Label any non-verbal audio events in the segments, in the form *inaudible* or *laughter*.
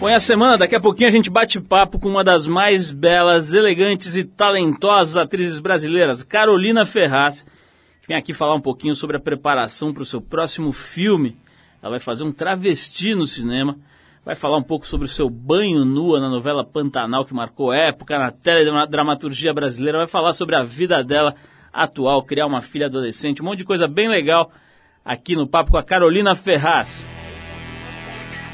Põe a semana, daqui a pouquinho a gente bate papo com uma das mais belas, elegantes e talentosas atrizes brasileiras, Carolina Ferraz, que vem aqui falar um pouquinho sobre a preparação para o seu próximo filme. Ela vai fazer um travesti no cinema, vai falar um pouco sobre o seu banho nua na novela Pantanal, que marcou época na teledramaturgia brasileira, vai falar sobre a vida dela atual, criar uma filha adolescente, um monte de coisa bem legal aqui no Papo com a Carolina Ferraz.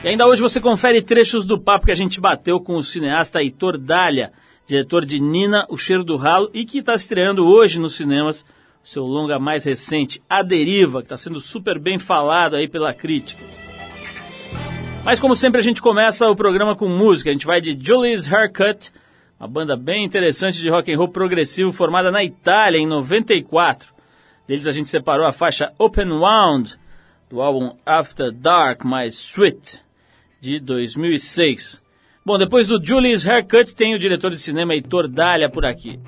E ainda hoje você confere trechos do papo que a gente bateu com o cineasta Heitor Dália, diretor de Nina, O Cheiro do Ralo, e que está estreando hoje nos cinemas o seu longa mais recente, A Deriva, que está sendo super bem falado aí pela crítica. Mas como sempre a gente começa o programa com música, a gente vai de Julie's Haircut, uma banda bem interessante de rock and roll progressivo formada na Itália em 94. Deles a gente separou a faixa Open Wound do álbum After Dark My Sweet de 2006. Bom, depois do Julie's Haircut tem o diretor de cinema Heitor Dália por aqui.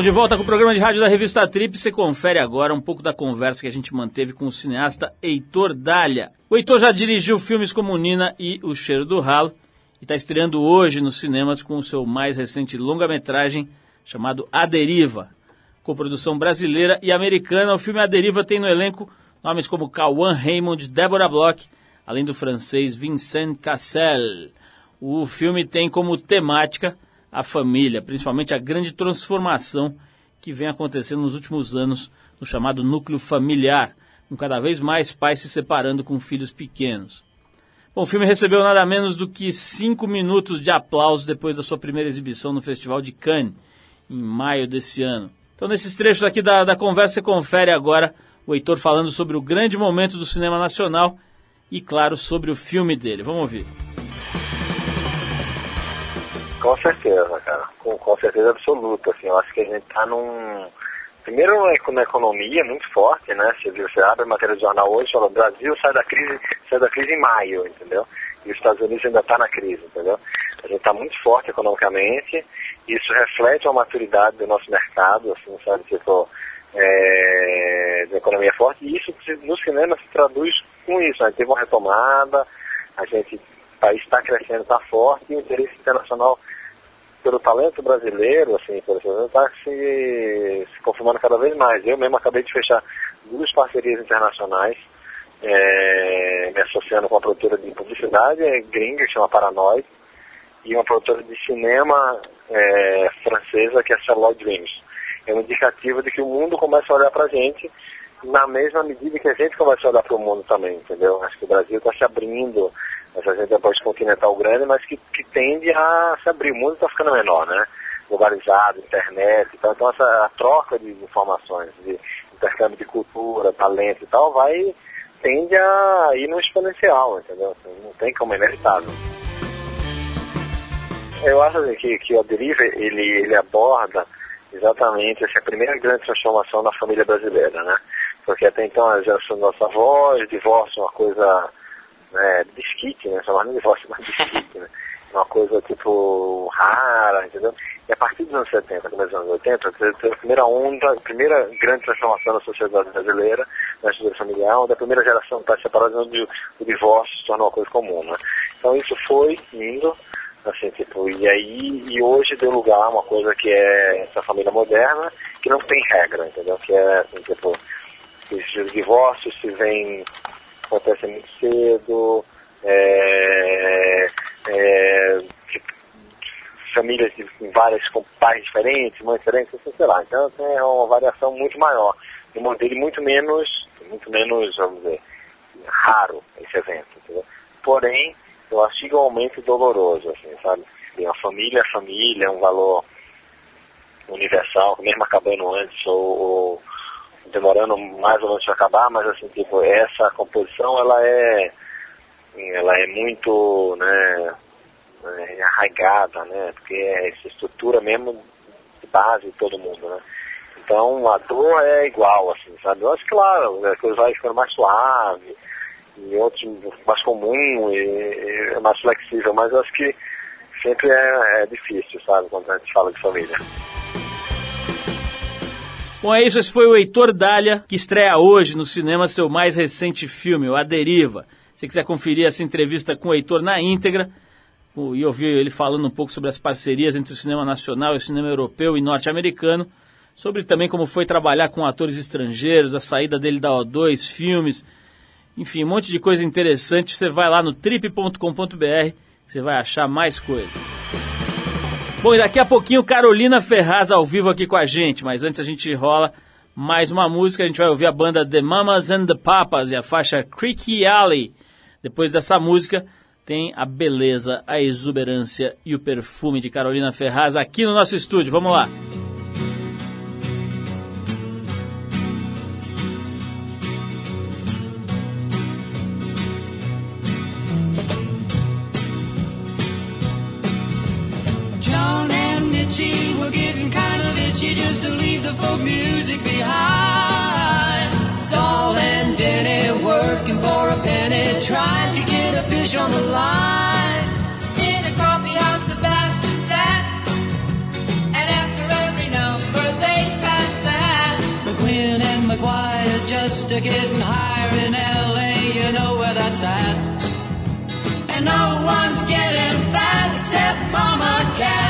Estamos de volta com o programa de rádio da revista Trip. Você confere agora um pouco da conversa que a gente manteve com o cineasta Heitor Dália. O Heitor já dirigiu filmes como Nina e O Cheiro do Ralo e está estreando hoje nos cinemas com o seu mais recente longa-metragem chamado A Deriva. Com produção brasileira e americana, o filme A Deriva tem no elenco nomes como Cauã Raymond, Deborah Bloch, além do francês Vincent Cassel. O filme tem como temática a família, principalmente a grande transformação que vem acontecendo nos últimos anos no chamado núcleo familiar, com cada vez mais pais se separando com filhos pequenos. Bom, o filme recebeu nada menos do que cinco minutos de aplauso depois da sua primeira exibição no Festival de Cannes, em maio desse ano. Então, nesses trechos aqui da, da conversa, você confere agora o Heitor falando sobre o grande momento do cinema nacional e, claro, sobre o filme dele. Vamos ouvir. Com certeza, cara. Com, com certeza absoluta. Assim, eu acho que a gente está num. Primeiro na economia muito forte, né? Você, viu, você abre a matéria do jornal hoje e fala, Brasil sai da crise, sai da crise em maio, entendeu? E os Estados Unidos ainda está na crise, entendeu? A gente está muito forte economicamente, isso reflete a maturidade do nosso mercado, assim, sabe, tipo, é, de economia forte, e isso no cinema se traduz com isso, a gente teve uma retomada, a gente, país está crescendo, está forte, e o interesse internacional pelo talento brasileiro, assim, por exemplo, está se, se confirmando cada vez mais. Eu mesmo acabei de fechar duas parcerias internacionais, é, me associando com uma produtora de publicidade é, gringa, que chama Paranoid, e uma produtora de cinema é, francesa, que é Charlotte Dreams. É um indicativo de que o mundo começa a olhar para a gente na mesma medida que a gente começa a olhar para o mundo também, entendeu? Acho que o Brasil está se abrindo, essa é um país continental grande, mas que, que tende a se abrir. O mundo está ficando menor, né? Globalizado, internet, então, essa a troca de informações, de intercâmbio de cultura, talento e tal, vai tende a ir no exponencial, entendeu? Assim, não tem como, é inevitável. Eu acho assim, que, que o Deriva, ele, ele aborda exatamente essa primeira grande transformação na família brasileira, né? Porque até então a geração dos nossos avós, divórcio é uma coisa né, disquite, né? Chamar de divórcio, mas disquite, né? Uma coisa tipo rara, entendeu? E a partir dos anos 70, começo dos anos 80, teve a primeira onda, a primeira grande transformação na sociedade brasileira, na estrutura familiar, onde a primeira geração está separada onde o divórcio se tornou uma coisa comum, né? Então isso foi indo, assim, tipo, e aí, e hoje deu lugar a uma coisa que é essa família moderna, que não tem regra, entendeu? Que é, assim, tipo, os divórcios se vêm, acontecem muito cedo, é, é, tipo, famílias de várias com pais diferentes, mães diferentes, assim, sei lá. Então é uma variação muito maior. Um modelo muito menos, muito menos, vamos dizer, raro esse evento, entendeu? Porém, eu acho igualmente doloroso, assim, sabe? E a família é família, é um valor universal, mesmo acabando antes ou, ou demorando mais ou menos para acabar, mas assim, tipo, essa composição ela é ela é muito né, é, arraigada, né? Porque é essa estrutura mesmo de base de todo mundo, né? Então a dor é igual, assim, sabe? Eu acho que claro, a coisa vai ficando mais suave, e outros mais comum e, e mais flexível, mas eu acho que sempre é, é difícil, sabe, quando a gente fala de família. Bom, é isso. Esse foi o Heitor Dália, que estreia hoje no cinema seu mais recente filme, o A Deriva. Se quiser conferir essa entrevista com o Heitor na íntegra e ouvir ele falando um pouco sobre as parcerias entre o cinema nacional e o cinema europeu e norte-americano, sobre também como foi trabalhar com atores estrangeiros, a saída dele da O2, filmes, enfim, um monte de coisa interessante. Você vai lá no trip.com.br, você vai achar mais coisa. Bom, e daqui a pouquinho Carolina Ferraz ao vivo aqui com a gente, mas antes a gente rola mais uma música, a gente vai ouvir a banda The Mamas and the Papas e a faixa Creaky Alley. Depois dessa música tem a beleza, a exuberância e o perfume de Carolina Ferraz aqui no nosso estúdio. Vamos lá. Music behind. Saul and Denny working for a penny, trying to get a fish on the line. In a coffee house, Sebastian sat, and after every number they passed the hat. McQueen and McGuire's just a getting higher in L.A. You know where that's at. And no one's getting fat except Mama Cass.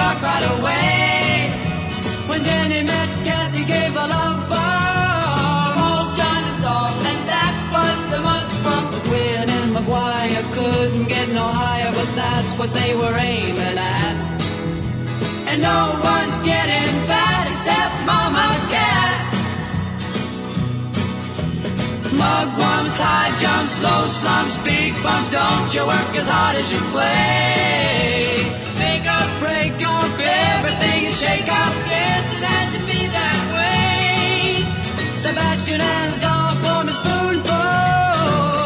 Spark right away. When Jenny met Cassie, gave a love bomb. Paul, John, and Saul, and that was the month from McQueen and McGuire couldn't get no higher, but that's what they were aiming at. And no one's getting fat except Mama Cass. Mugwumps, high jumps, low slumps, big bumps. Don't you work as hard as you play. Shake up. Yes, it had to be that way. Sebastian and Zal form a spoonful.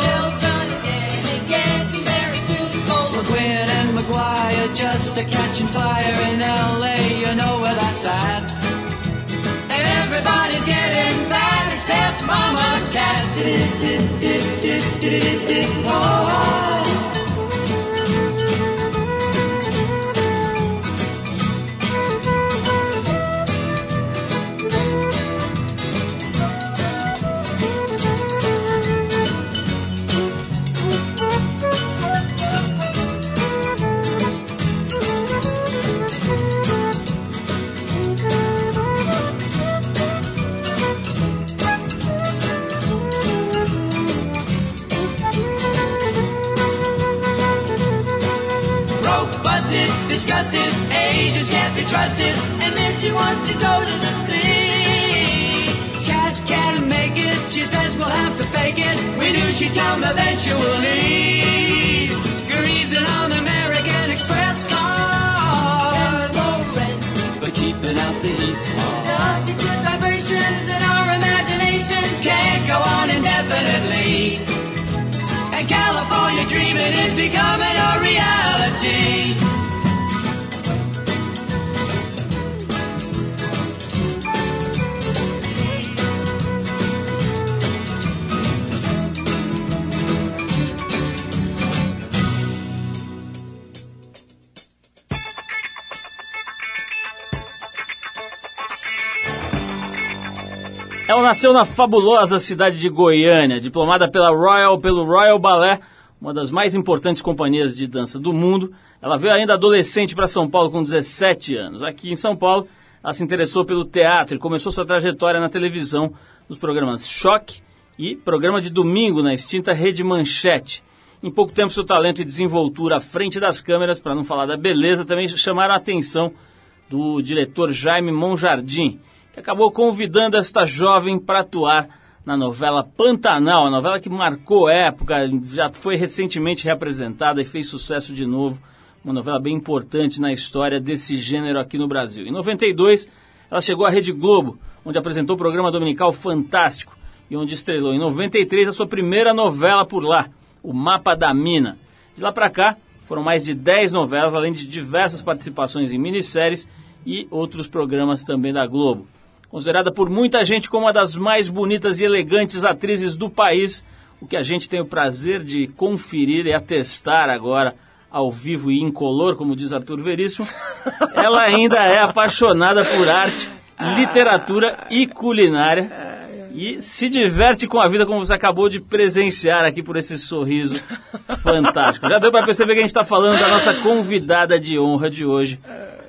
Children again and getting very tuneful. McGuinn and McGuire just a catching fire in L.A. You know where that's at. Everybody's getting fat except Mama Cass. Oh, Agents can't be trusted, and then she wants to go to the sea. Cash can't make it. She says we'll have to fake it. We knew she'd come eventually. Greasing on American Express cars. But keeping out the hard. These good vibrations in our imaginations can't go on indefinitely. And California dreaming is becoming a reality. Nasceu na fabulosa cidade de Goiânia, diplomada pela Royal, pelo Royal Ballet, uma das mais importantes companhias de dança do mundo. Ela veio ainda adolescente para São Paulo com 17 anos. Aqui em São Paulo, ela se interessou pelo teatro e começou sua trajetória na televisão, nos programas Choque e programa de domingo na extinta Rede Manchete. Em pouco tempo, seu talento e desenvoltura à frente das câmeras, para não falar da beleza, também chamaram a atenção do diretor Jaime Monjardim, que acabou convidando esta jovem para atuar na novela Pantanal, a novela que marcou época, já foi recentemente reapresentada e fez sucesso de novo, uma novela bem importante na história desse gênero aqui no Brasil. Em 92, ela chegou à Rede Globo, onde apresentou o programa dominical Fantástico e onde estrelou em 93 a sua primeira novela por lá, O Mapa da Mina. De lá para cá, foram mais de 10 novelas, além de diversas participações em minisséries e outros programas também da Globo. Considerada por muita gente como uma das mais bonitas e elegantes atrizes do país, o que a gente tem o prazer de conferir e atestar agora ao vivo e incolor, como diz Arthur Veríssimo, *laughs* ela ainda é apaixonada por arte, literatura e culinária e se diverte com a vida como você acabou de presenciar aqui por esse sorriso fantástico. Já deu para perceber que a gente está falando da nossa convidada de honra de hoje,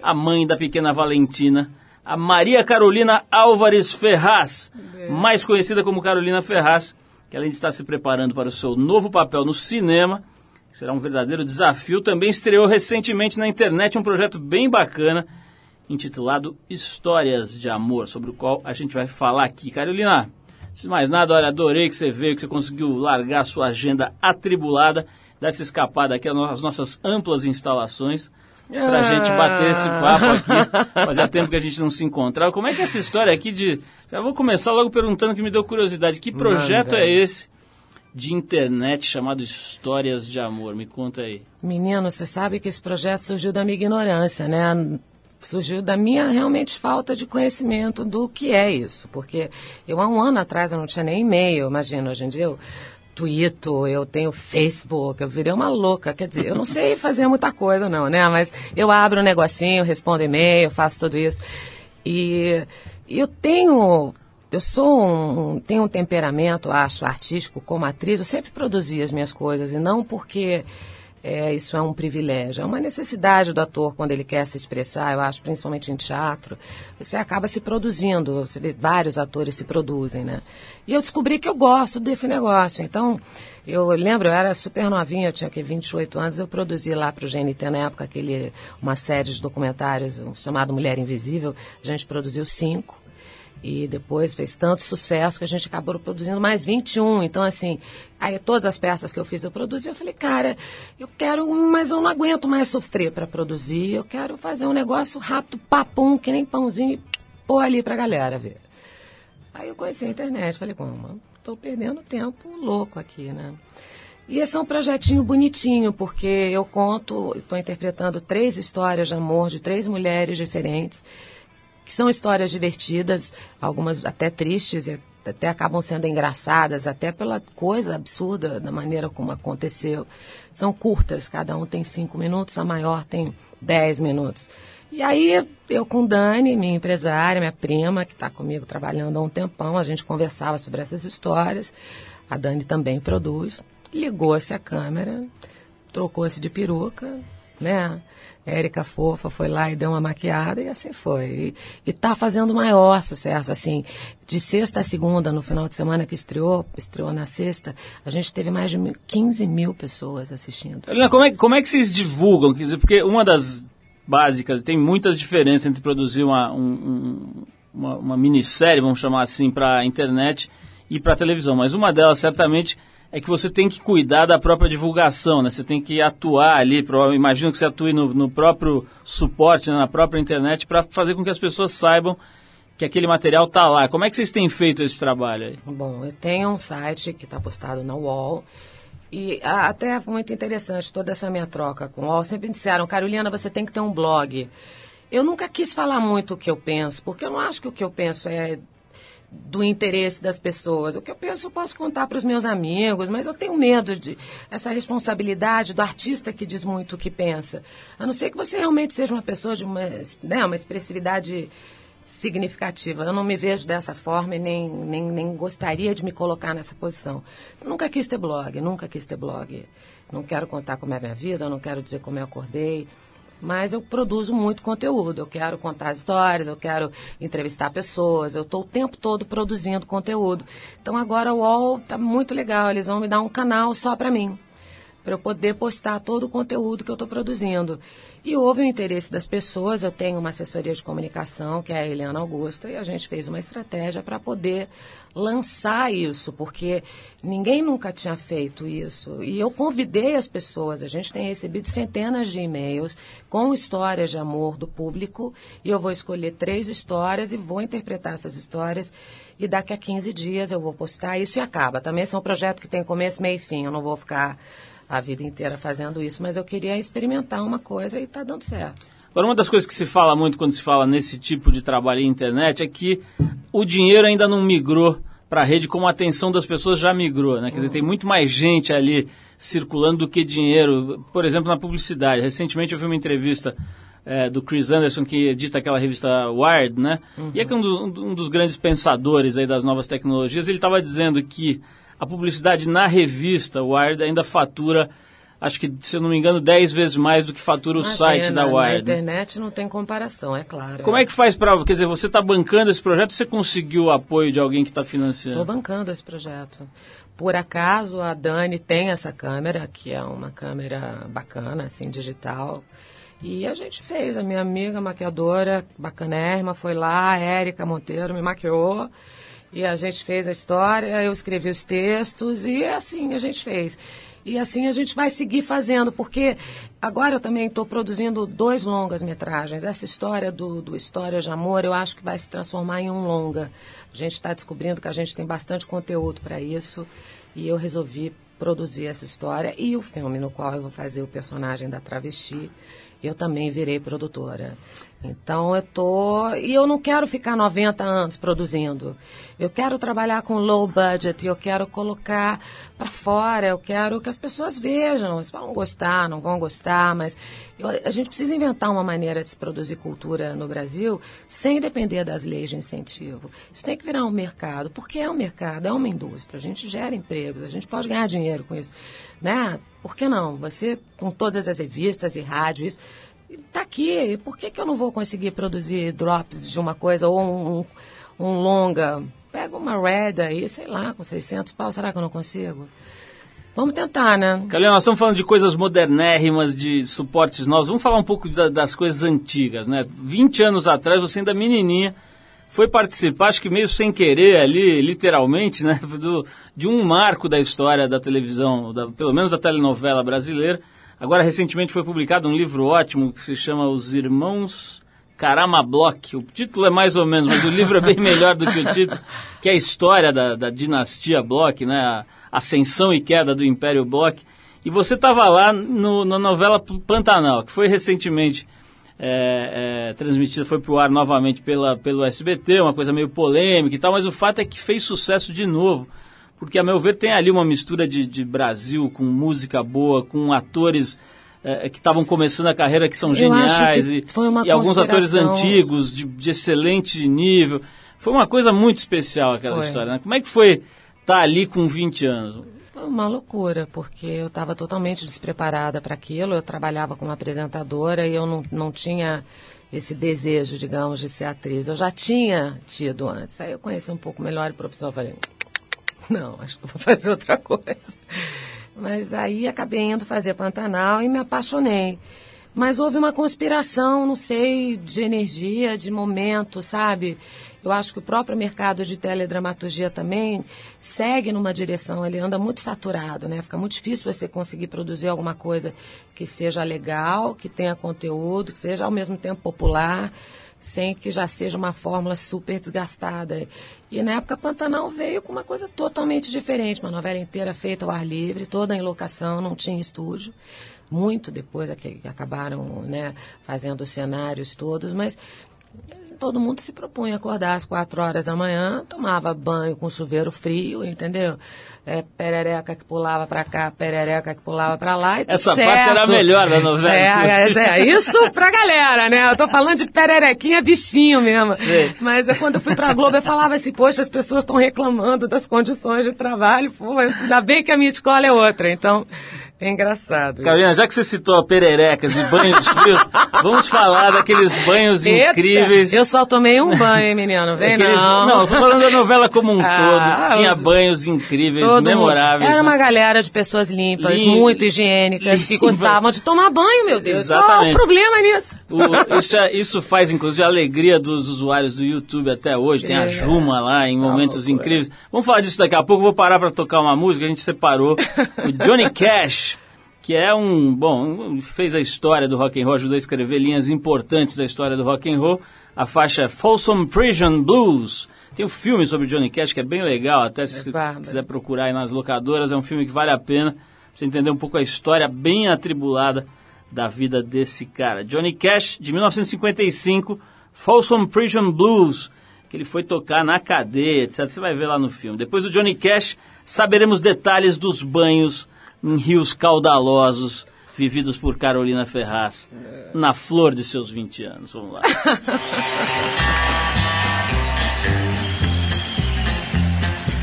a mãe da pequena Valentina, a Maria Carolina Álvares Ferraz, mais conhecida como Carolina Ferraz, que além de estar se preparando para o seu novo papel no cinema, que será um verdadeiro desafio, também estreou recentemente na internet um projeto bem bacana intitulado Histórias de Amor, sobre o qual a gente vai falar aqui. Carolina, se mais nada, olha, adorei que você veio, que você conseguiu largar a sua agenda atribulada, dar essa escapada aqui às nossas amplas instalações pra gente bater esse papo aqui. *laughs* Fazia tempo que a gente não se encontrava. Como é que é essa história aqui de. Já vou começar logo perguntando que me deu curiosidade. Que projeto Manda. é esse de internet chamado Histórias de Amor? Me conta aí. Menino, você sabe que esse projeto surgiu da minha ignorância, né? Surgiu da minha realmente falta de conhecimento do que é isso. Porque eu, há um ano atrás, eu não tinha nem e-mail, imagina, hoje em dia eu Twitter, eu tenho Facebook, eu virei uma louca. Quer dizer, eu não sei fazer muita coisa, não, né? Mas eu abro um negocinho, respondo e-mail, faço tudo isso. E eu tenho. Eu sou um. tenho um temperamento, acho, artístico como atriz. Eu sempre produzi as minhas coisas, e não porque é, isso é um privilégio. É uma necessidade do ator quando ele quer se expressar, eu acho, principalmente em teatro. Você acaba se produzindo, você vê vários atores se produzem, né? E eu descobri que eu gosto desse negócio. Então, eu lembro, eu era super novinha, eu tinha aqui 28 anos, eu produzi lá para o GNT na época aquele, uma série de documentários chamado Mulher Invisível. A gente produziu cinco. E depois fez tanto sucesso que a gente acabou produzindo mais 21. Então, assim, aí todas as peças que eu fiz eu produzi. Eu falei, cara, eu quero, mas eu não aguento mais sofrer para produzir. Eu quero fazer um negócio rápido, papum, que nem pãozinho, e pôr ali pra galera ver. Aí eu conheci a internet. Falei, como? Estou perdendo tempo louco aqui, né? E esse é um projetinho bonitinho, porque eu conto, estou interpretando três histórias de amor de três mulheres diferentes que são histórias divertidas, algumas até tristes e até acabam sendo engraçadas, até pela coisa absurda da maneira como aconteceu. São curtas, cada um tem cinco minutos, a maior tem dez minutos. E aí eu com Dani, minha empresária, minha prima, que está comigo trabalhando há um tempão, a gente conversava sobre essas histórias. A Dani também produz. Ligou-se a câmera, trocou-se de peruca, né? Érica Fofa foi lá e deu uma maquiada e assim foi. E, está fazendo maior sucesso, assim, de sexta a segunda, no final de semana que estreou, estreou na sexta, a gente teve mais de 15 mil pessoas assistindo. Como é, como é que vocês divulgam? Quer dizer, porque uma das básicas, tem muitas diferenças entre produzir uma, um, uma, uma minissérie, vamos chamar assim, para a internet e para a televisão, mas uma delas certamente é que você tem que cuidar da própria divulgação, né? Você tem que atuar ali, imagino que você atue no, no próprio suporte, né? na própria internet, para fazer com que as pessoas saibam que aquele material está lá. Como é que vocês têm feito esse trabalho aí? Bom, eu tenho um site que está postado na UOL, e até é muito interessante toda essa minha troca com o UOL. Sempre disseram, Carolina, você tem que ter um blog. Eu nunca quis falar muito o que eu penso, porque eu não acho que o que eu penso é do interesse das pessoas. O que eu penso eu posso contar para os meus amigos, mas eu tenho medo de essa responsabilidade do artista que diz muito o que pensa. A não ser que você realmente seja uma pessoa de uma, né, uma expressividade significativa. Eu não me vejo dessa forma e nem, nem, nem gostaria de me colocar nessa posição. Nunca quis ter blog, nunca quis ter blog. Não quero contar como é a minha vida, não quero dizer como eu acordei mas eu produzo muito conteúdo. Eu quero contar histórias, eu quero entrevistar pessoas, eu estou o tempo todo produzindo conteúdo. Então agora o UOL está muito legal, eles vão me dar um canal só para mim para eu poder postar todo o conteúdo que eu estou produzindo. E houve o interesse das pessoas, eu tenho uma assessoria de comunicação, que é a Eliana Augusta, e a gente fez uma estratégia para poder lançar isso, porque ninguém nunca tinha feito isso. E eu convidei as pessoas, a gente tem recebido centenas de e-mails com histórias de amor do público, e eu vou escolher três histórias e vou interpretar essas histórias. E daqui a 15 dias eu vou postar isso e acaba. Também é um projeto que tem começo, meio e fim. Eu não vou ficar a vida inteira fazendo isso, mas eu queria experimentar uma coisa e está dando certo. Agora, uma das coisas que se fala muito quando se fala nesse tipo de trabalho em internet é que o dinheiro ainda não migrou para a rede como a atenção das pessoas já migrou, né? Quer dizer, tem muito mais gente ali circulando do que dinheiro. Por exemplo, na publicidade. Recentemente eu vi uma entrevista é, do Chris Anderson, que edita aquela revista Wired, né? Uhum. E é que um, do, um, dos grandes pensadores aí das novas tecnologias, ele estava dizendo que a publicidade na revista Wired ainda fatura, acho que, se eu não me engano, 10 vezes mais do que fatura o Imagina, site da Wired. Na internet não tem comparação, é claro. Como é, que faz para. Quer dizer, você está bancando esse projeto você conseguiu o apoio de alguém que está financiando? Estou bancando esse projeto. Por acaso a Dani tem essa câmera, que é uma câmera bacana, assim, digital. E a gente fez, a minha amiga maquiadora, bacanérrima, foi lá, a Érica Monteiro me maquiou. E a gente fez a história, eu escrevi os textos e assim a gente fez. E assim a gente vai seguir fazendo, porque agora eu também estou produzindo dois longas metragens. Essa história do, do História de Amor eu acho que vai se transformar em um longa. A gente está descobrindo que a gente tem bastante conteúdo para isso e eu resolvi produzir essa história e o filme no qual eu vou fazer o personagem da travesti eu também virei produtora. Então eu tô. E eu não quero ficar 90 anos produzindo. Eu quero trabalhar com low budget, eu quero colocar para fora, eu quero que as pessoas vejam. Eles vão gostar, não vão gostar, mas eu- a gente precisa inventar uma maneira de se produzir cultura no Brasil sem depender das leis de incentivo. Isso tem que virar um mercado, porque é um mercado, é uma indústria. A gente gera empregos, a gente pode ganhar dinheiro com isso. Né? Por que não? Você, com todas as revistas e rádio, isso. Tá aqui, por que, que eu não vou conseguir produzir drops de uma coisa ou um, um, um longa? Pega uma Red aí, sei lá, com 600 pau, será que eu não consigo? Vamos tentar, né? Calhão, nós estamos falando de coisas modernérrimas, de suportes novos. Vamos falar um pouco da- das coisas antigas, né? 20 anos atrás, você ainda menininha, foi participar, acho que meio sem querer ali, literalmente, né? *laughs* Do, de um marco da história da televisão, da- pelo menos da telenovela brasileira. Agora, recentemente foi publicado um livro ótimo que se chama Os Irmãos Carama Bloch. O título é mais ou menos, mas o livro é bem *laughs* melhor do que o título, que é a história da, da dinastia Bloch, né? A ascensão e queda do Império Bloch. E você estava lá no, na novela Pantanal, que foi recentemente é, é, transmitida, foi pro ar novamente pela, pelo SBT, uma coisa meio polêmica e tal, mas o fato é que fez sucesso de novo. Porque, a meu ver, tem ali uma mistura de, de Brasil com música boa, com atores é, que estavam começando a carreira que são Eu geniais que e, foi uma e alguns atores antigos de, de excelente nível. Foi uma coisa muito especial aquela Foi. história. Né? Como é que foi estar ali com 20 anos? Foi uma loucura, porque eu estava totalmente despreparada para aquilo. Eu trabalhava como apresentadora e eu não, não tinha esse desejo, digamos, de ser atriz. Eu já tinha tido antes. Aí eu conheci um pouco melhor o professor falei, *laughs* não, acho que vou fazer outra coisa. Mas aí acabei indo fazer Pantanal e me apaixonei. Mas houve uma conspiração, não sei, de energia, de momento, sabe? Eu acho que o próprio mercado de teledramaturgia também segue numa direção, ele anda muito saturado, né? Fica muito difícil você conseguir produzir alguma coisa que seja legal, que tenha conteúdo, que seja ao mesmo tempo popular, sem que já seja uma fórmula super desgastada. E na época Pantanal veio com uma coisa totalmente diferente, uma novela inteira feita ao ar livre, toda em locação, não tinha estúdio. Muito depois é que acabaram né, fazendo os cenários todos, mas todo mundo se propunha acordar às quatro horas da manhã, tomava banho com chuveiro frio, entendeu? É, perereca que pulava pra cá, perereca que pulava pra lá e tudo Essa certo. parte era a melhor da novela, É, é, é, isso pra galera, né? Eu tô falando de pererequinha bichinho mesmo. Sei. Mas eu, quando eu fui pra Globo, eu falava assim, poxa, as pessoas estão reclamando das condições de trabalho, pô, ainda bem que a minha escola é outra, então é engraçado. Carolina, já que você citou pererecas e banhos frios, *laughs* vamos falar daqueles banhos Eita, incríveis. Eu só tomei um banho, hein, menino? Vem Aqueles- não. não, eu tô falando da novela como um *laughs* Ah, todo. Tinha os- banhos incríveis, Todo memoráveis. Era né? uma galera de pessoas limpas, Lim- muito higiênicas, que gostavam de tomar banho, meu Deus. Qual Exatamente. o problema nisso? O- isso, é- isso faz, inclusive, a alegria dos usuários do YouTube até hoje. Tem a É. Juma lá em momentos loucura. incríveis. Vamos falar disso daqui a pouco. Vou parar para tocar uma música. A gente separou o Johnny Cash, que é um. Bom, fez a história do rock and roll, ajudou a escrever linhas importantes da história do rock and roll. A faixa é Folsom Prison Blues. Tem um filme sobre Johnny Cash que é bem legal, até se É quiser procurar aí nas locadoras. É um filme que vale a pena pra você entender um pouco a história bem atribulada da vida desse cara. Johnny Cash, de 1955, Folsom Prison Blues, que ele foi tocar na cadeia, etc. Você vai ver lá no filme. Depois do Johnny Cash, saberemos detalhes dos banhos em rios caudalosos vividos por Carolina Ferraz na flor de seus 20 anos. Vamos lá. *laughs*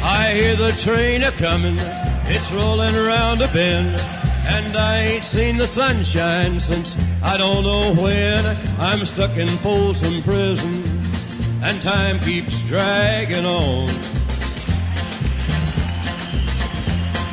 I hear the train a comin', it's rolling around a bend, and I ain't seen the sunshine since I don't know when. I'm stuck in Folsom Prison, and time keeps dragging on.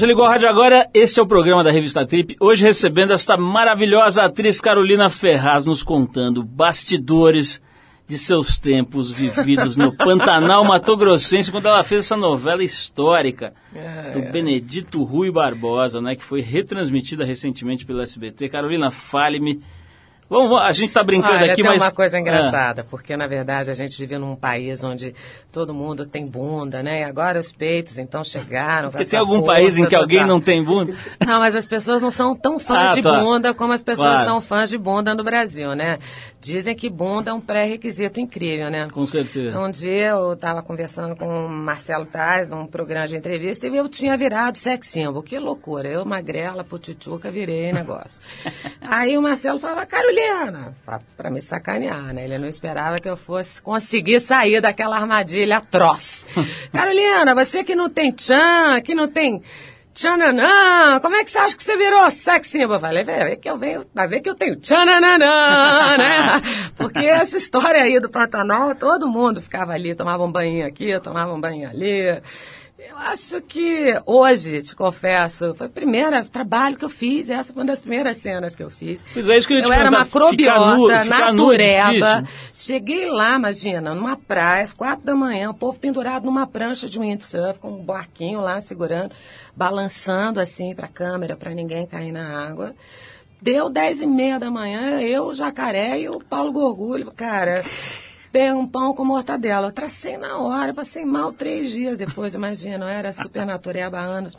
Você ligou a rádio agora, este é o programa da revista Trip. Hoje recebendo esta maravilhosa atriz Carolina Ferraz nos contando bastidores de seus tempos vividos no *laughs* Pantanal Mato Grossense, quando ela fez essa novela histórica do Benedito Rui Barbosa, né, que foi retransmitida recentemente pelo SBT. Carolina, fale-me. Vamos, a gente está brincando Olha, aqui, tem mas uma coisa Ah, engraçada, porque na verdade a gente vive num país onde todo mundo tem bunda, né? E agora os peitos então chegaram. porque tem algum força país em que alguém não tem bunda? *laughs* Não, mas as pessoas não são tão fãs Ah, de tá. bunda como as pessoas Claro. são fãs de bunda no Brasil, né? Dizem que bunda é um pré-requisito incrível, né? Com certeza. Um dia eu estava conversando com o Marcelo Tais num programa de entrevista e eu tinha virado sex symbol. Que loucura. Eu, magrela, putituca, virei negócio. *laughs* Aí o Marcelo falava, Carolina, pra, pra me sacanear, né? Ele não esperava que eu fosse conseguir sair daquela armadilha atroz. *laughs* Carolina, você que não tem tchan, que não tem tchananã, como é que você acha que você virou sex symbol? Eu falei, ver que eu venho, vai ver que eu tenho tchananã, né? *laughs* Porque essa história aí do Pantanal, todo mundo ficava ali, tomava um banho aqui, tomava um banho ali. Acho que hoje, te confesso, foi o primeiro trabalho que eu fiz, essa foi uma das primeiras cenas que eu fiz. Pois é, isso que eu te Eu era macrobiota, nu é natureba. Cheguei lá, imagina, numa praia, às quatro da manhã, o povo pendurado numa prancha de windsurf, com um barquinho lá segurando, balançando assim para a câmera, para ninguém cair na água. Deu dez e meia da manhã, eu, o Jacaré e o Paulo Gorgulho, cara... Dei um pão com mortadela. Eu tracei na hora, passei mal três dias depois, imagina, eu era super natureba há anos.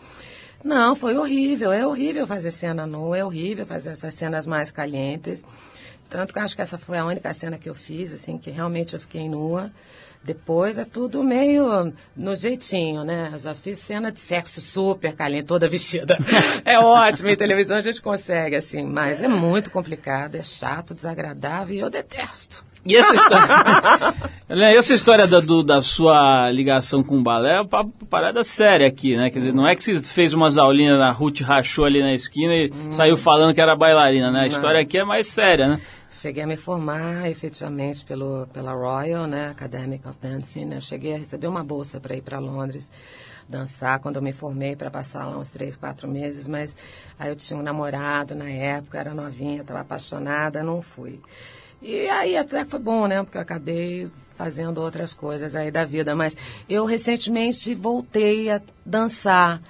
Não, foi horrível, é horrível fazer cena nua, é horrível fazer essas cenas mais calientes. Tanto que eu acho que essa foi a única cena que eu fiz, assim, que realmente eu fiquei nua. Depois é tudo meio no jeitinho, né? Já fiz cena de sexo super caliente, toda vestida. *laughs* É ótimo, em televisão a gente consegue, assim, mas é muito complicado, é chato, desagradável e eu detesto. E essa história, *laughs* Né, essa história da, do- da sua ligação com o balé é uma parada séria aqui, né? Quer dizer, não é que você fez umas aulinhas na Ruth rachou ali na esquina e saiu falando que era bailarina, né? A história aqui é mais séria, né? Cheguei a me formar efetivamente pelo, pela Royal, né, Academic of Dancing. né? Cheguei a receber uma bolsa para ir para Londres dançar quando eu me formei para passar lá uns três, quatro meses, mas aí eu tinha um namorado na época, era novinha, estava apaixonada, não fui. E aí até foi bom, né, porque eu acabei fazendo outras coisas aí da vida, mas eu recentemente voltei a dançar.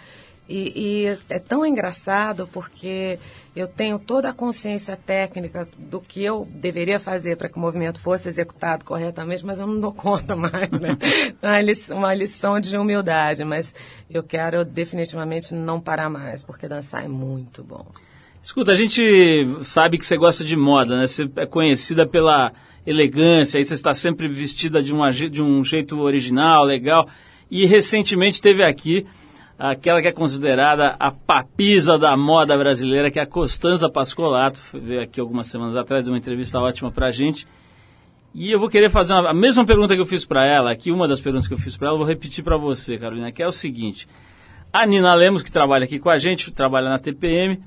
E, e é tão engraçado porque eu tenho toda a consciência técnica do que eu deveria fazer para que o movimento fosse executado corretamente, mas eu não dou *laughs* conta mais, né? É uma lição de humildade, mas eu quero definitivamente não parar mais, porque dançar é muito bom. Escuta, a gente sabe que você gosta de moda, né? Você é conhecida pela elegância, aí você está sempre vestida de, uma, de um jeito original, legal. E recentemente teve aqui aquela que é considerada a papisa da moda brasileira, que é a Costanza Pascolato. Veio aqui algumas semanas atrás, uma entrevista ótima pra gente. E eu vou querer fazer uma- a mesma pergunta que eu fiz pra ela, aqui uma das perguntas que eu fiz pra ela, eu vou repetir pra você, Carolina, que é o seguinte. A Nina Lemos, que trabalha aqui com a gente, trabalha na TPM,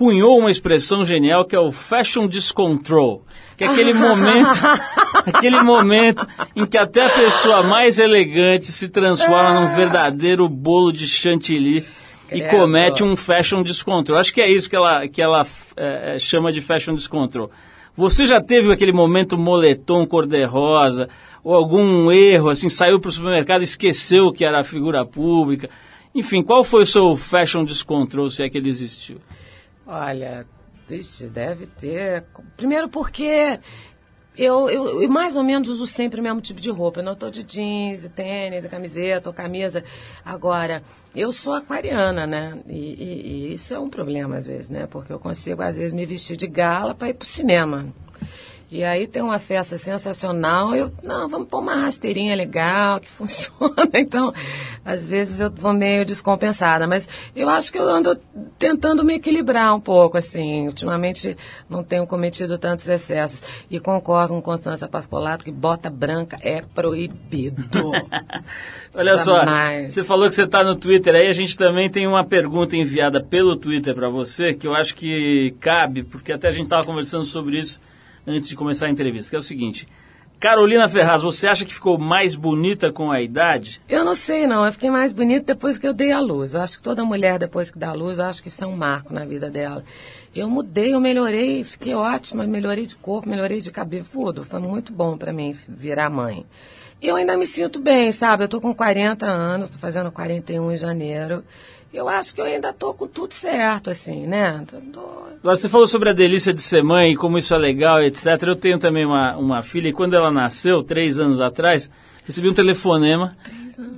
cunhou uma expressão genial que é o fashion discontrol, que é aquele momento, *laughs* aquele momento em que até a pessoa mais elegante se transforma num verdadeiro bolo de chantilly e Credo. comete um fashion descontrol. Acho que é isso que ela, que ela é, é, chama de fashion descontrol. Você já teve aquele momento moletom cor-de-rosa, ou algum erro, assim, saiu para o supermercado e esqueceu que era a figura pública? Enfim, qual foi o seu fashion descontrol, se é que ele existiu? Olha, vixe, deve ter. Primeiro porque eu, eu, eu mais ou menos uso sempre o mesmo tipo de roupa. Eu não estou de jeans, tênis, camiseta ou camisa. Agora, eu sou aquariana, né? E, e- e isso é um problema às vezes, né? Porque eu consigo às vezes me vestir de gala para ir pro cinema. E aí tem uma festa sensacional, eu, não, vamos pôr uma rasteirinha legal, que *laughs* funciona. Então, às vezes eu vou meio descompensada, mas eu acho que eu ando tentando me equilibrar um pouco, assim. Ultimamente não tenho cometido tantos excessos. E concordo com Constança Pascolato que bota branca é proibido. *laughs* Olha só, Jamais. você falou que você está no Twitter aí, a gente também tem uma pergunta enviada pelo Twitter para você, que eu acho que cabe, porque até a gente estava conversando sobre isso antes de começar a entrevista, que é o seguinte. Carolina Ferraz, você acha que ficou mais bonita com a idade? Eu não sei, não. Eu fiquei mais bonita depois que eu dei a luz. Eu acho que toda mulher, depois que dá a luz, eu acho que isso é um marco na vida dela. Eu mudei, eu melhorei, fiquei ótima, melhorei de corpo, melhorei de cabelo, tudo. Foi muito bom pra mim virar mãe. E eu ainda me sinto bem, sabe? Eu tô com 40 anos, tô fazendo 41 em janeiro. Eu acho que eu ainda tô com tudo certo, assim, né? Tô- Agora, você falou sobre a delícia de ser mãe, como isso é legal, etc. Eu tenho também uma, uma filha e quando ela nasceu, três anos atrás, recebi um telefonema.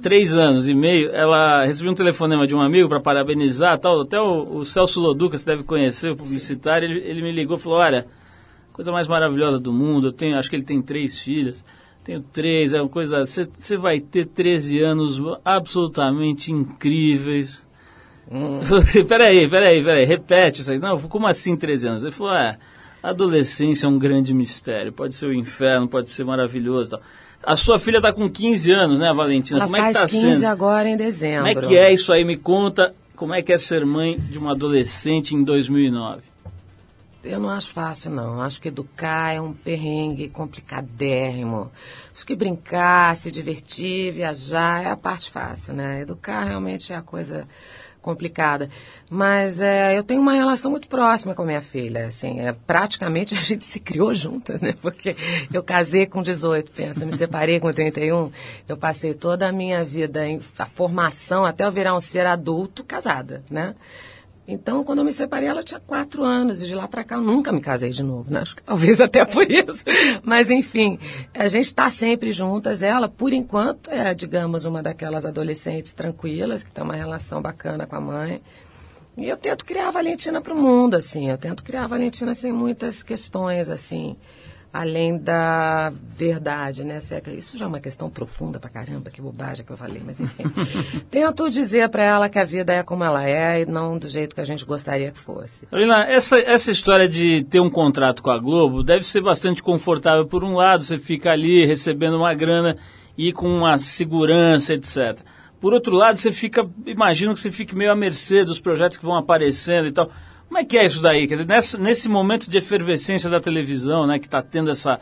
Três anos e meio, ela recebeu um telefonema de um amigo para parabenizar, tal, até o, o Celso Loduca, você deve conhecer, o publicitário, ele, ele me ligou e falou, olha, coisa mais maravilhosa do mundo, eu tenho, acho que ele tem três filhas, tenho três, é uma coisa, você vai ter 13 anos absolutamente incríveis. *laughs* peraí, peraí, peraí, repete isso aí. Não, como assim 13 anos? Ele falou, é, a adolescência é um grande mistério, pode ser o inferno, pode ser maravilhoso tal. A sua filha está com 15 anos, né, Valentina? Ela como é que faz tá 15 sendo? agora em dezembro. Como é que é isso aí? Me conta como é que é ser mãe de uma adolescente em 2009. Eu não acho fácil, não. Acho que educar é um perrengue complicadérrimo. Acho que brincar, se divertir, viajar é a parte fácil, né? Educar realmente é a coisa complicada. Mas é, eu tenho uma relação muito próxima com a minha filha. Assim, é, praticamente *laughs* a gente se criou juntas, né? Porque eu casei com 18, pensa, me separei com 31. Eu passei toda a minha vida, em, a formação, até eu virar um ser adulto, casada, né? Então, quando eu me separei, ela tinha quatro anos. E de lá pra cá, eu nunca me casei de novo, né? Acho que talvez *laughs* até por isso. Mas, enfim, a gente está sempre juntas. Ela, por enquanto, é, digamos, uma daquelas adolescentes tranquilas, que tem uma relação bacana com a mãe. E eu tento criar a Valentina para o mundo, assim. Eu tento criar a Valentina sem muitas questões, assim. Além da verdade, né? Isso já é uma questão profunda pra caramba, que bobagem que eu falei, mas enfim. *laughs* Tento dizer pra ela que a vida é como ela é e não do jeito que a gente gostaria que fosse. Carolina, essa, essa história de ter um contrato com a Globo deve ser bastante confortável. Por um lado, você fica ali recebendo uma grana e com uma segurança, etc. Por outro lado, você fica, imagino que você fique meio à mercê dos projetos que vão aparecendo e tal. Como é que é isso daí? Quer dizer, nessa- nesse momento de efervescência da televisão, né, que está tendo essa,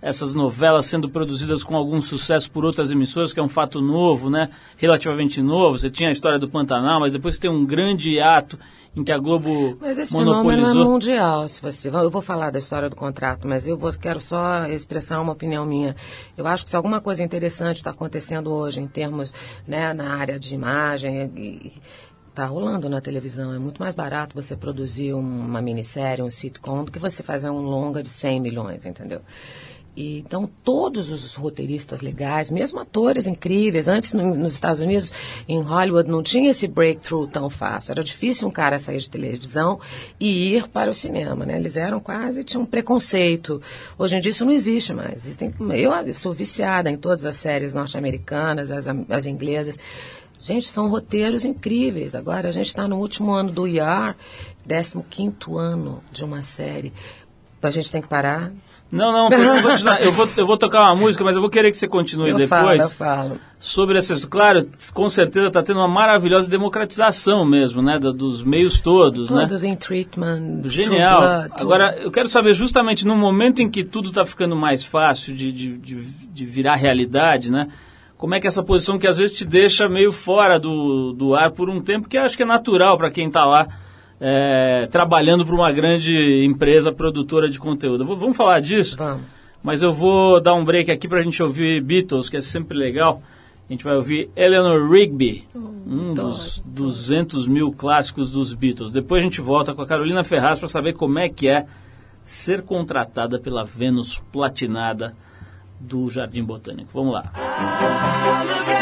essas novelas sendo produzidas com algum sucesso por outras emissoras, que é um fato novo, né, relativamente novo. Você tinha a história do Pantanal, mas depois tem um grande ato em que a Globo Mas esse fenômeno é mundial, se você. Eu vou falar da história do contrato, mas eu vou, quero só expressar uma opinião minha. Eu acho que se alguma coisa interessante está acontecendo hoje em termos, né, na área de imagem, está rolando na televisão. É muito mais barato você produzir uma minissérie, um sitcom, do que você fazer um longa de 100 milhões, entendeu? E, então, todos os roteiristas legais, mesmo atores incríveis, antes no- nos Estados Unidos, em Hollywood, não tinha esse breakthrough tão fácil. Era difícil um cara sair de televisão e ir para o cinema, né? Eles eram quase, tinham um preconceito. Hoje em dia isso não existe mais. Existem, eu sou viciada em todas as séries norte-americanas, as, as inglesas. Gente, são roteiros incríveis. Agora, a gente está no último ano do IAR, 15º ano de uma série A gente tem que parar. Não, não, pode continuar. eu, vou, eu vou tocar uma música, mas eu vou querer que você continue eu depois. falo, eu falo. Sobre essas. Claro, com certeza está tendo uma maravilhosa democratização mesmo, né? Dos meios todos, né? Todos em treatment. Genial. Blood. Agora, eu quero saber, justamente no momento em que tudo está ficando mais fácil de, de, de, de virar realidade, né? Como é que essa posição que às vezes te deixa meio fora do, do ar por um tempo, que eu acho que é natural para quem está lá é, trabalhando para uma grande empresa produtora de conteúdo. Vou- Vamos falar disso? Vamos. Mas eu vou dar um break aqui para a gente ouvir Beatles, que é sempre legal. A gente vai ouvir Eleanor Rigby, um dos 200 mil clássicos dos Beatles. Depois a gente volta com a Carolina Ferraz para saber como é que é ser contratada pela Vênus Platinada do Jardim Botânico. Vamos lá. Look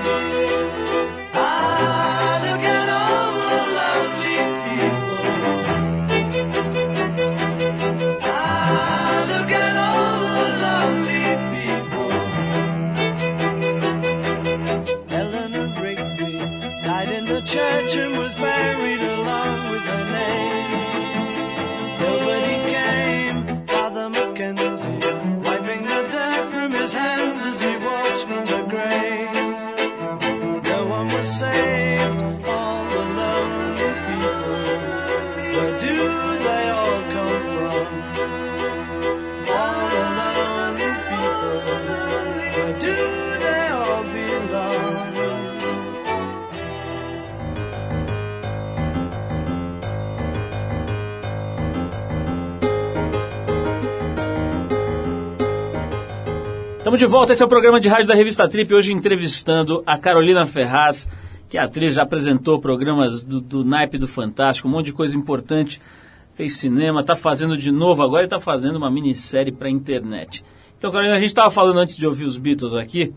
Estamos de volta, esse é o programa de rádio da revista Trip, hoje entrevistando a Carolina Ferraz, que é atriz, já apresentou programas do, do naipe do Fantástico, um monte de coisa importante, fez cinema, está fazendo de novo agora e está fazendo uma minissérie para internet. Então, Carolina, a gente estava falando antes de ouvir os Beatles aqui,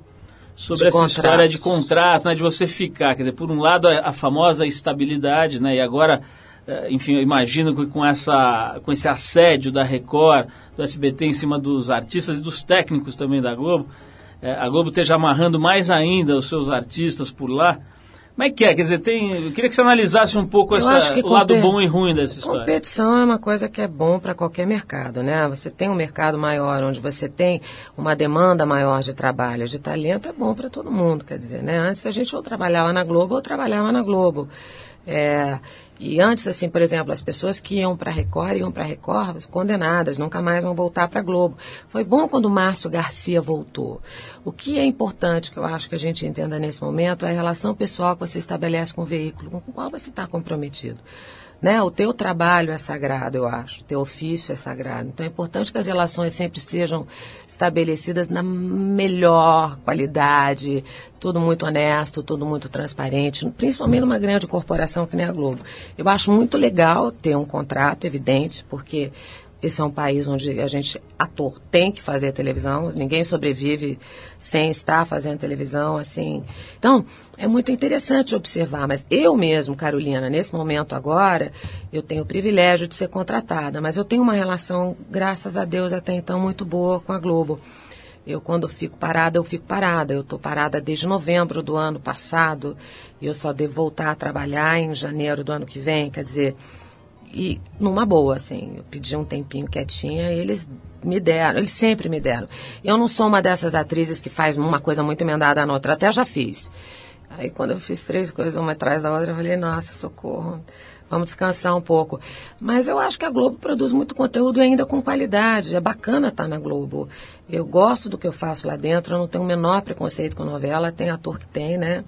sobre De essa contratos. história de contrato, né, de você ficar, quer dizer, por um lado a, a famosa estabilidade, né, e agora, enfim, eu imagino que com, essa, com esse assédio da Record, do SBT em cima dos artistas e dos técnicos também da Globo, eh, a Globo esteja amarrando mais ainda os seus artistas por lá. Como é que é? Quer dizer, tem, eu queria que você analisasse um pouco essa, o lado bom e ruim dessa história. Competição é uma coisa que é bom para qualquer mercado, né? Você tem um mercado maior, onde você tem uma demanda maior de trabalho, de talento, é bom para todo mundo, quer dizer, né? Antes a gente ou trabalhava na Globo ou trabalhava na Globo. É, e antes, assim, por exemplo, as pessoas que iam para Record iam para Record condenadas, nunca mais vão voltar para Globo. Foi bom quando Márcio Garcia voltou. O que é importante, que eu acho que a gente entenda nesse momento, é a relação pessoal que você estabelece com o veículo, com o qual você está comprometido. Né? O teu trabalho é sagrado, eu acho. O teu ofício é sagrado. Então é importante que as relações sempre sejam estabelecidas na melhor qualidade, tudo muito honesto, tudo muito transparente, principalmente numa grande corporação que nem a Globo. Eu acho muito legal ter um contrato, evidente, porque esse é um país onde a gente, ator, tem que fazer televisão, ninguém sobrevive sem estar fazendo televisão, assim. Então, é muito interessante observar, mas eu mesmo, Carolina, nesse momento agora, eu tenho o privilégio de ser contratada, mas eu tenho uma relação, graças a Deus, até então muito boa com a Globo. Eu, quando fico parada, eu fico parada. Eu estou parada desde novembro do ano passado e eu só devo voltar a trabalhar em janeiro do ano que vem. Quer dizer, e numa boa, assim. Eu pedi um tempinho quietinha e eles me deram, eles sempre me deram. Eu não sou uma dessas atrizes que faz uma coisa muito emendada na outra, até já fiz. Aí quando eu fiz três coisas uma atrás da outra, eu falei, nossa, socorro, vamos descansar um pouco. Mas eu acho que a Globo produz muito conteúdo ainda com qualidade, é bacana estar na Globo. Eu gosto do que eu faço lá dentro, eu não tenho o menor preconceito com novela, tem ator que tem, né?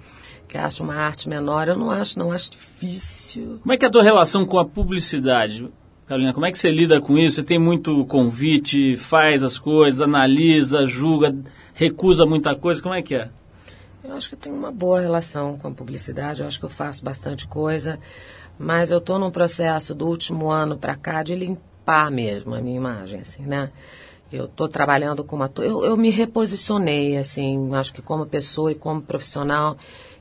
Que acha uma arte menor, eu não acho, não acho difícil. Como é que é a tua relação com a publicidade? Carolina, como é que você lida com isso? Você tem muito convite, faz as coisas, analisa, julga, recusa muita coisa, como é que é? Eu acho que eu tenho uma boa relação com a publicidade, eu acho que eu faço bastante coisa, mas eu estou num processo do último ano para cá de limpar mesmo a minha imagem, assim, né? Eu estou trabalhando como ator, eu, eu me reposicionei, assim, acho que como pessoa e como profissional,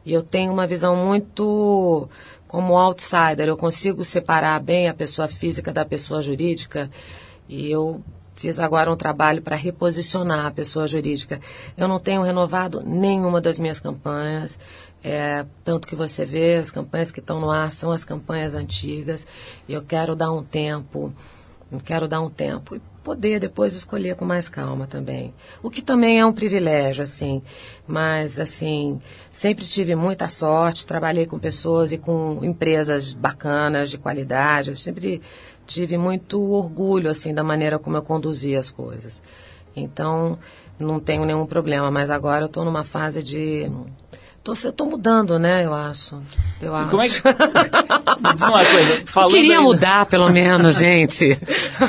e eu tenho uma visão muito como outsider, eu consigo separar bem a pessoa física da pessoa jurídica, e eu Fiz agora um trabalho para reposicionar a pessoa jurídica. Eu não tenho renovado nenhuma das minhas campanhas. É, tanto que você vê, as campanhas que estão no ar são as campanhas antigas. E eu quero dar um tempo, quero dar um tempo poder depois escolher com mais calma também. O que também é um privilégio, assim. Mas, assim, sempre tive muita sorte, trabalhei com pessoas e com empresas bacanas, de qualidade. Eu sempre tive muito orgulho assim da maneira como eu conduzia as coisas. Então, não tenho nenhum problema, mas agora eu estou numa fase de Tô, eu tô mudando, né, eu acho. Eu acho. Como é que... Me *laughs* diz uma coisa. Falando queria ainda... mudar, pelo menos, *laughs* gente.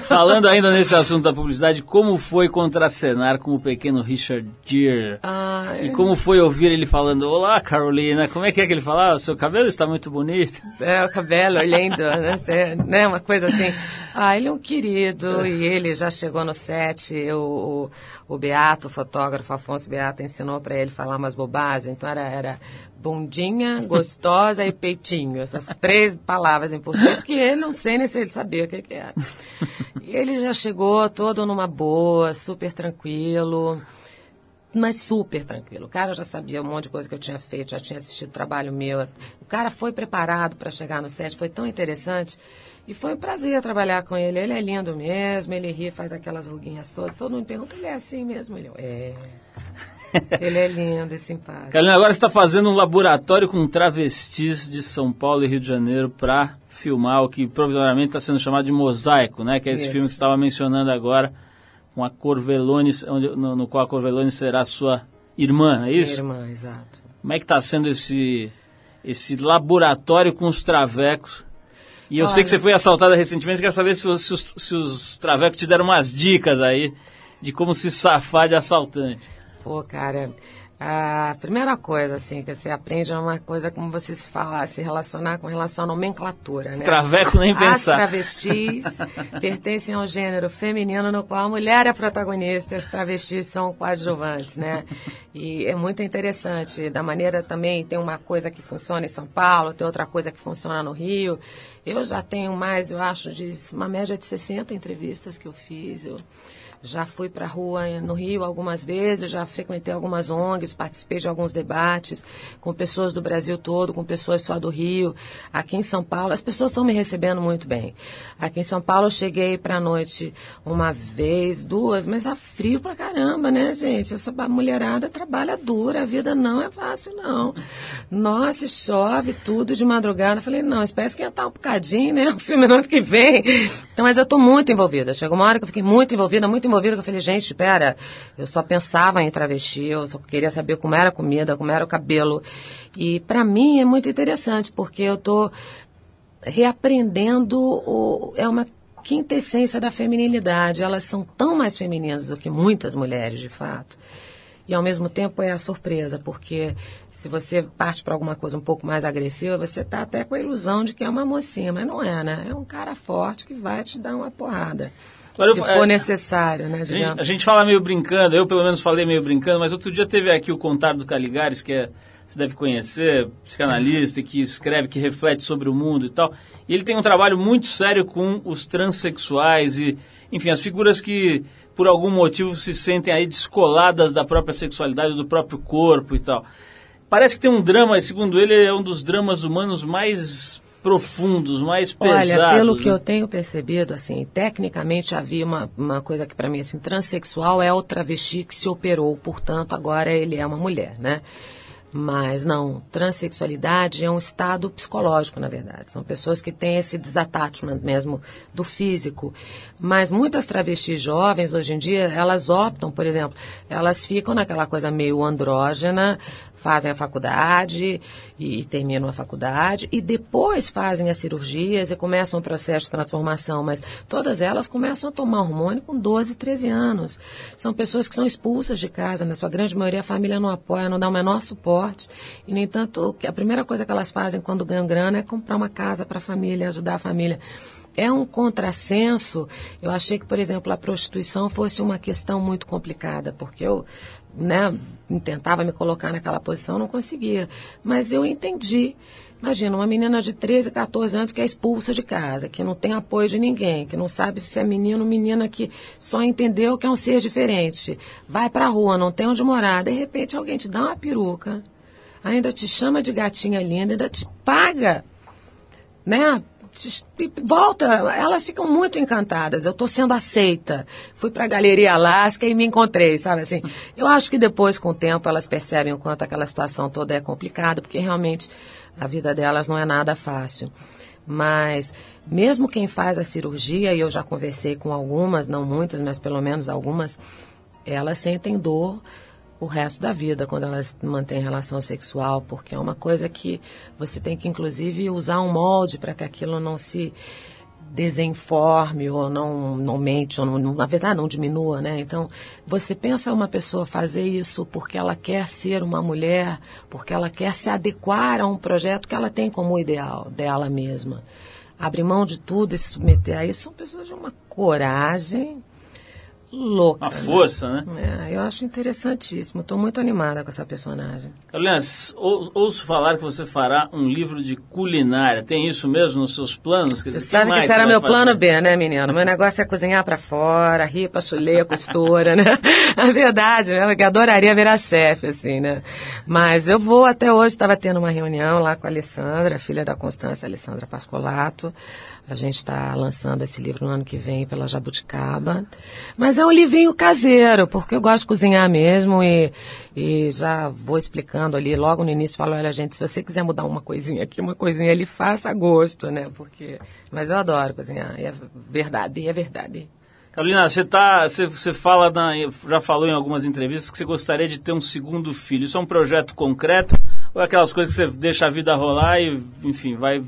falando ainda nesse assunto da publicidade, como foi contracenar com o pequeno Richard Gere? Ah, e como foi ouvir ele falando, olá, Carolina, como é que é que ele fala? Ah, seu cabelo está muito bonito. É, o cabelo, lindo, *laughs* né? né? Uma coisa assim. Ah, ele é um querido e ele já chegou no set, eu, o, Beato, o fotógrafo Afonso Beato, ensinou para ele falar umas bobagens, então era, era bundinha, *laughs* gostosa e peitinho. Essas três palavras em português que ele não sei nem se ele sabia o que, que era. E ele já chegou todo numa boa, super tranquilo, mas super tranquilo. O cara já sabia um monte de coisa que eu tinha feito, já tinha assistido trabalho meu. O cara foi preparado para chegar no set, foi tão interessante. E foi um prazer trabalhar com ele. Ele é lindo mesmo, ele ri, faz aquelas ruguinhas todas. Todo mundo pergunta, ele é assim mesmo? Ele é. *laughs* Ele é lindo e simpático. Carolina, agora você está fazendo um laboratório com travestis de São Paulo e Rio de Janeiro para filmar o que provisoriamente está sendo chamado de Mosaico, né? Que é esse Isso. filme que você estava mencionando agora, com a Corvelone, onde, no, no, qual a Corvelone será sua irmã, é isso? Irmã, exato. Como é que está sendo esse, esse laboratório com os travecos e eu Olha. sei que você foi assaltada recentemente, quero saber se, se, os, se os travecos te deram umas dicas aí de como se safar de assaltante. Pô, cara, a primeira coisa, assim, que você aprende é uma coisa como você se falar, se relacionar com relação à nomenclatura, né? Traveco nem pensar. As travestis *laughs* pertencem ao gênero feminino no qual a mulher é a protagonista e as travestis são coadjuvantes, né? E é muito interessante. Da maneira também, tem uma coisa que funciona em São Paulo, tem outra coisa que funciona no Rio. Eu já tenho mais, eu acho, de uma média de 60 entrevistas que eu fiz. Eu, já fui para a rua no Rio algumas vezes, já frequentei algumas ONGs, participei de alguns debates com pessoas do Brasil todo, com pessoas só do Rio. Aqui em São Paulo, as pessoas estão me recebendo muito bem. Aqui em São Paulo eu cheguei para a noite uma vez, duas, mas tá frio pra caramba, né, gente? Essa mulherada trabalha dura, a vida não é fácil, não. Nossa, chove tudo de madrugada. Falei, não, espera esquentar um bocadinho, né? O *laughs* filme no ano que vem. Então, mas eu estou muito envolvida. Chegou uma hora que eu fiquei muito envolvida, muito envolvida, que eu falei, gente, espera, eu só pensava em travesti, eu só queria saber como era a comida, como era o cabelo. E para mim é muito interessante, porque eu estou reaprendendo, o, é uma quinta essência da feminilidade. Elas são tão mais femininas do que muitas mulheres, de fato. E ao mesmo tempo é a surpresa, porque se você parte para alguma coisa um pouco mais agressiva, você está até com a ilusão de que é uma mocinha, mas não é, né? É um cara forte que vai te dar uma porrada. Mas se eu, for é, necessário, né? Gente, a gente, fala meio brincando, eu pelo menos falei meio brincando, mas outro dia teve aqui o Contar do Caligares, que é, você deve conhecer, psicanalista, que escreve, que reflete sobre o mundo e tal. E ele tem um trabalho muito sério com os transexuais e, enfim, as figuras que por algum motivo se sentem aí descoladas da própria sexualidade, do próprio corpo e tal. Parece que tem um drama, segundo ele, é um dos dramas humanos mais profundos, mais pesados. Olha, pelo né? que eu tenho percebido, assim, tecnicamente havia uma, uma coisa que para mim, assim, transexual é o travesti que se operou, portanto, agora ele é uma mulher, né? Mas não, transexualidade é um estado psicológico, na verdade. São pessoas que têm esse desattachment mesmo do físico. Mas muitas travestis jovens, hoje em dia, elas optam, por exemplo, elas ficam naquela coisa meio andrógena, fazem a faculdade e, terminam a faculdade e depois fazem as cirurgias e começam o processo de transformação, mas todas elas começam a tomar hormônio com 12, 13 anos. São pessoas que são expulsas de casa, na sua grande maioria a família não apoia, não dá o menor suporte e, no entanto, a primeira coisa que elas fazem quando ganham grana é comprar uma casa para a família, ajudar a família. É um contrassenso. Eu achei que, por exemplo, a prostituição fosse uma questão muito complicada, porque eu né, tentava me colocar naquela posição, não conseguia. Mas eu entendi. Imagina, uma menina de 13, 14 anos que é expulsa de casa, que não tem apoio de ninguém, que não sabe se é menino ou menina, que só entendeu que é um ser diferente. Vai pra rua, não tem onde morar. De repente alguém te dá uma peruca, ainda te chama de gatinha linda, ainda te paga, né? Volta, elas ficam muito encantadas. Eu estou sendo aceita. Fui para a Galeria Alaska e me encontrei, sabe assim? Eu acho que depois, com o tempo, elas percebem o quanto aquela situação toda é complicada, porque realmente a vida delas não é nada fácil. Mas mesmo quem faz a cirurgia, e eu já conversei com algumas, não muitas, mas pelo menos algumas, elas sentem dor o resto da vida quando elas mantêm relação sexual, porque é uma coisa que você tem que, inclusive, usar um molde para que aquilo não se desenforme ou não, não aumente, ou não, na verdade não diminua, né? Então, você pensa uma pessoa fazer isso porque ela quer ser uma mulher, porque ela quer se adequar a um projeto que ela tem como ideal dela mesma. Abrir mão de tudo e se submeter a isso são pessoas de uma coragem louca. Uma força, né? né? É, eu acho interessantíssimo. Estou muito animada com essa personagem. Carolina, ou, ouço falar que você fará um livro de culinária. Tem isso mesmo nos seus planos? Quer Você dizer, sabe que esse era meu plano B, né, menino? Meu negócio é cozinhar para fora, rir pra chuleia, costura, né? A *laughs* verdade, né? Que adoraria virar chefe, assim, né? Mas eu vou, até hoje, estava tendo uma reunião lá com a Alessandra, filha da Constância, Alessandra Pascolato. A gente está lançando esse livro no ano que vem pela Jabuticaba. Mas é um livrinho caseiro, porque eu gosto de cozinhar mesmo e, e já vou explicando ali. Logo no início falo, olha gente, se você quiser mudar uma coisinha aqui, uma coisinha ali, faça a gosto, né? Porque... Mas eu adoro cozinhar, é verdade, é verdade. Carolina, você tá, você, você fala, na, já falou em algumas entrevistas que você gostaria de ter um segundo filho. Isso é um projeto concreto ou é aquelas coisas que você deixa a vida rolar e, enfim, vai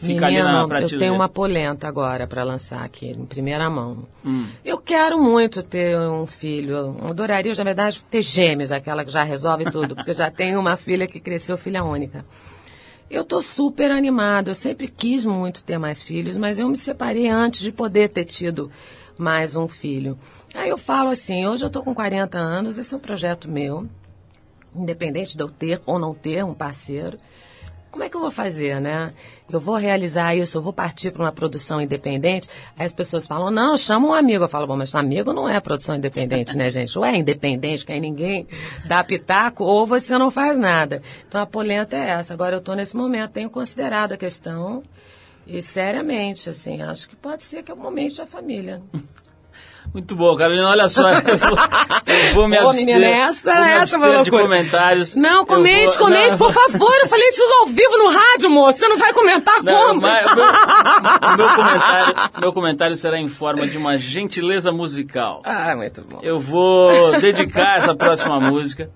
fica ali na Menino, eu prateleira. tenho uma polenta agora para lançar aqui, em primeira mão. Hum. Eu quero muito ter um filho. Eu adoraria, na verdade, ter gêmeos, aquela que já resolve tudo, porque eu já tenho uma filha que cresceu filha única. Eu tô super animada. Eu sempre quis muito ter mais filhos, mas eu me separei antes de poder ter tido mais um filho. Aí eu falo assim, hoje eu tô com 40 anos, esse é um projeto meu, independente de eu ter ou não ter um parceiro. Como é que eu vou fazer, né? Eu vou realizar isso, eu vou partir para uma produção independente. Aí as pessoas falam, não, chama um amigo. Eu falo, bom, mas amigo não é produção independente, né, gente? Ou é independente, que aí ninguém dá pitaco, ou você não faz nada. Então a polenta é essa. Agora eu estou nesse momento, tenho considerado a questão e seriamente, assim, acho que pode ser que o momento da família. Muito bom, Carolina, olha só, eu vou, eu vou me Ô, abster, menina, essa- vou me essa é de comentários. Não, comente, vou- comente, não, por favor. Eu falei isso ao vivo no rádio, moço. Você não vai comentar Não, como? mas o meu, meu comentário, meu comentário será em forma de uma gentileza musical. Ah, muito bom. Eu vou dedicar essa próxima música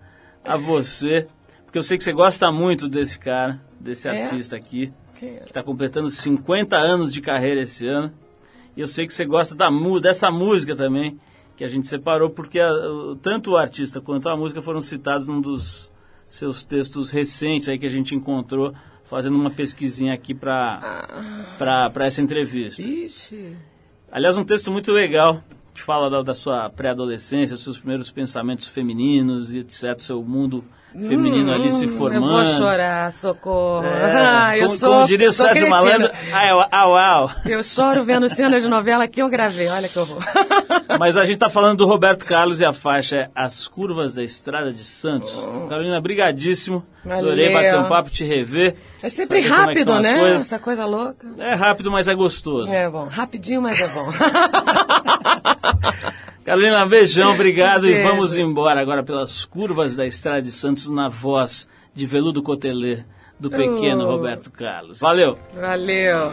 a você, porque eu sei que você gosta muito desse cara, desse É? artista aqui, é? que está completando 50 anos de carreira esse ano. E eu sei que você gosta da, dessa música também, que a gente separou, porque a- tanto o artista quanto a música foram citados num dos seus textos recentes aí que a gente encontrou fazendo uma pesquisinha aqui para para essa entrevista. Ixi. Aliás, um texto muito legal que fala da, da sua pré-adolescência, seus primeiros pensamentos femininos e etc, seu mundo feminino ali se formando. Hum, Eu vou chorar, socorro. É, Ah, eu como, sou, como diria o Sérgio. Malandro, au, au, au. Eu choro vendo cenas de novela que eu gravei. Olha que horror. *laughs* Mas a gente tá falando do Roberto Carlos e a faixa é As Curvas da Estrada de Santos. Carolina, brigadíssimo. Valeu. Adorei bater um papo, te rever. É sempre é rápido, as né? coisas. Essa coisa louca. É rápido, mas é gostoso. É bom. Rapidinho, mas é bom. *laughs* Carolina, beijão, obrigado. *laughs* E vamos embora agora pelas curvas da Estrada de Santos na voz de Veludo Cotelê do pequeno Oh. Roberto Carlos. Valeu! Valeu.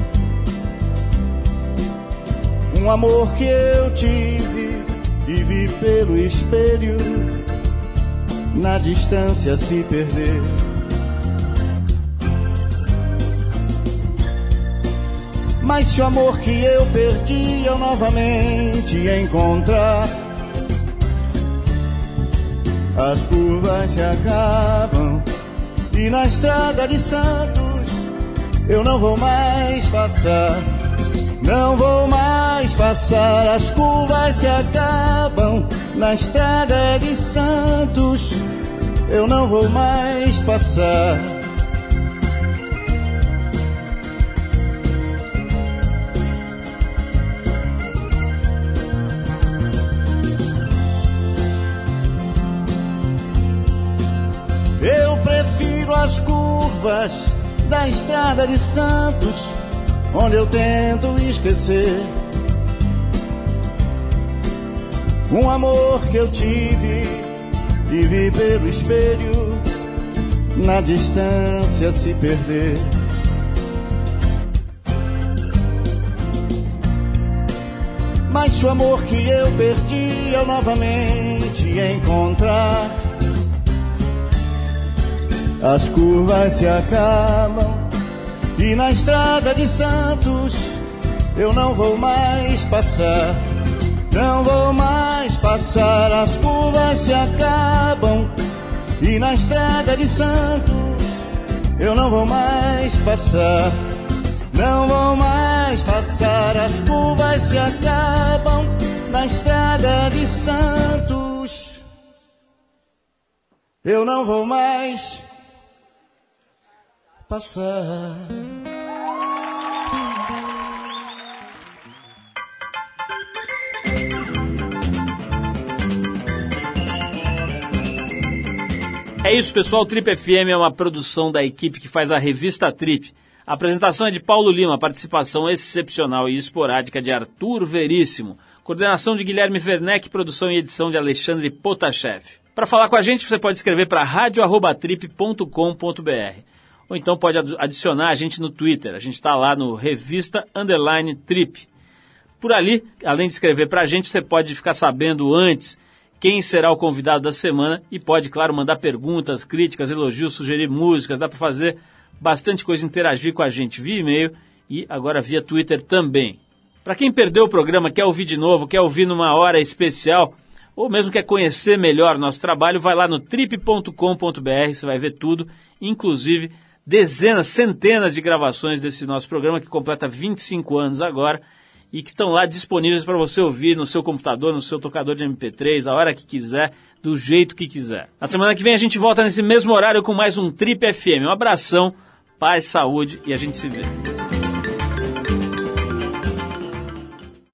um amor que eu tive e vi pelo espelho na distância se perder. Mas se o amor que eu perdi eu novamente encontrar, as curvas se acabam e na estrada de Santos eu não vou mais passar. Não vou mais passar, as curvas se acabam na estrada de Santos. Eu não vou mais passar. Eu prefiro as curvas da estrada de Santos onde eu tento esquecer um amor que eu tive e vi pelo espelho na distância se perder. Mas o amor que eu perdi eu novamente encontrar, as curvas se acabam e na estrada de Santos eu não vou mais passar. Não vou mais passar, as curvas se acabam. E na estrada de Santos eu não vou mais passar. Não vou mais passar, as curvas se acabam. Na estrada de Santos eu não vou mais passar. É isso, pessoal. Trip FM é uma produção da equipe que faz a revista Trip. A apresentação é de Paulo Lima, participação excepcional e esporádica de Arthur Veríssimo, coordenação de Guilherme Werneck, produção e edição de Alexandre Potashev. Para falar com a gente, você pode escrever para radio@trip.com.br ou então pode adicionar a gente no Twitter. A gente está lá no Revista Underline Trip. Por ali, além de escrever para a gente, você pode ficar sabendo antes quem será o convidado da semana e pode, claro, mandar perguntas, críticas, elogios, sugerir músicas. Dá para fazer bastante coisa, interagir com a gente via e-mail e agora via Twitter também. Para quem perdeu o programa, quer ouvir de novo, quer ouvir numa hora especial, ou mesmo quer conhecer melhor nosso trabalho, vai lá no trip.com.br, você vai ver tudo, inclusive dezenas, centenas de gravações desse nosso programa que completa 25 anos agora e que estão lá disponíveis para você ouvir no seu computador, no seu tocador de MP3, a hora que quiser, do jeito que quiser. Na semana que vem a gente volta nesse mesmo horário com mais um Trip FM. Um abração, paz, saúde e a gente se vê.